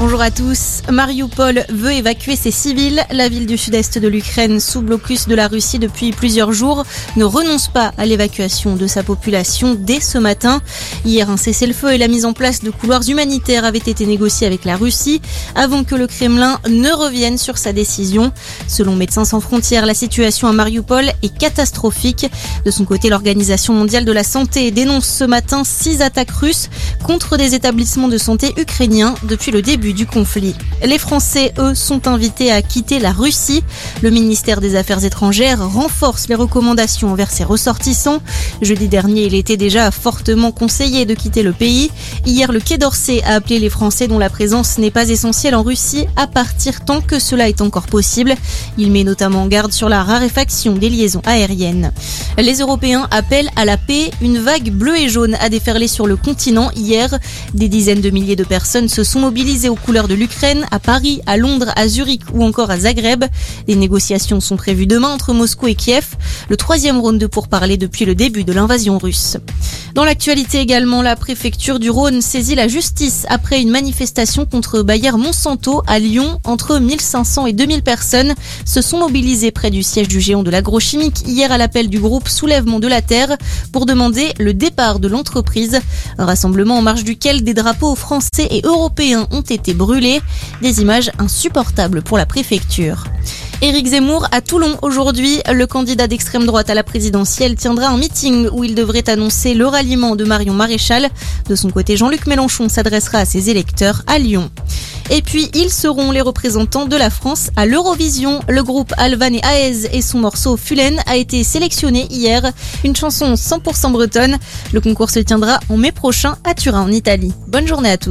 Bonjour à tous. Mariupol veut évacuer ses civils. La ville du sud-est de l'Ukraine, sous blocus de la Russie depuis plusieurs jours, ne renonce pas à l'évacuation de sa population dès ce matin. Hier, un cessez-le-feu et la mise en place de couloirs humanitaires avaient été négociés avec la Russie avant que le Kremlin ne revienne sur sa décision. Selon Médecins sans frontières, la situation à Mariupol est catastrophique. De son côté, l'Organisation mondiale de la santé dénonce ce matin six attaques russes contre des établissements de santé ukrainiens depuis le début du conflit. Les Français, eux, sont invités à quitter la Russie. Le ministère des Affaires étrangères renforce les recommandations envers ses ressortissants. Jeudi dernier, il était déjà fortement conseillé de quitter le pays. Hier, le Quai d'Orsay a appelé les Français dont la présence n'est pas essentielle en Russie à partir tant que cela est encore possible. Il met notamment en garde sur la raréfaction des liaisons aériennes. Les Européens appellent à la paix. Une vague bleue et jaune a déferlé sur le continent hier. Des dizaines de milliers de personnes se sont mobilisées aux couleurs de l'Ukraine, à Paris, à Londres, à Zurich ou encore à Zagreb. Les négociations sont prévues demain entre Moscou et Kiev, le troisième round de pourparlers depuis le début de l'invasion russe. Dans l'actualité également, la préfecture du Rhône saisit la justice après une manifestation contre Bayer Monsanto à Lyon. Entre 1500 et 2000 personnes se sont mobilisées près du siège du géant de l'agrochimique hier à l'appel du groupe Soulèvement de la Terre pour demander le départ de l'entreprise. Rassemblement en marge duquel des drapeaux français et européens ont été brûlés. Des images insupportables pour la préfecture. Éric Zemmour à Toulon aujourd'hui. Le candidat d'extrême droite à la présidentielle tiendra un meeting où il devrait annoncer le ralliement de Marion Maréchal. De son côté, Jean-Luc Mélenchon s'adressera à ses électeurs à Lyon. Et puis, ils seront les représentants de la France à l'Eurovision. Le groupe Alvan et Aez et son morceau Fulen a été sélectionné hier. Une chanson 100% bretonne. Le concours se tiendra en mai prochain à Turin, en Italie. Bonne journée à tous.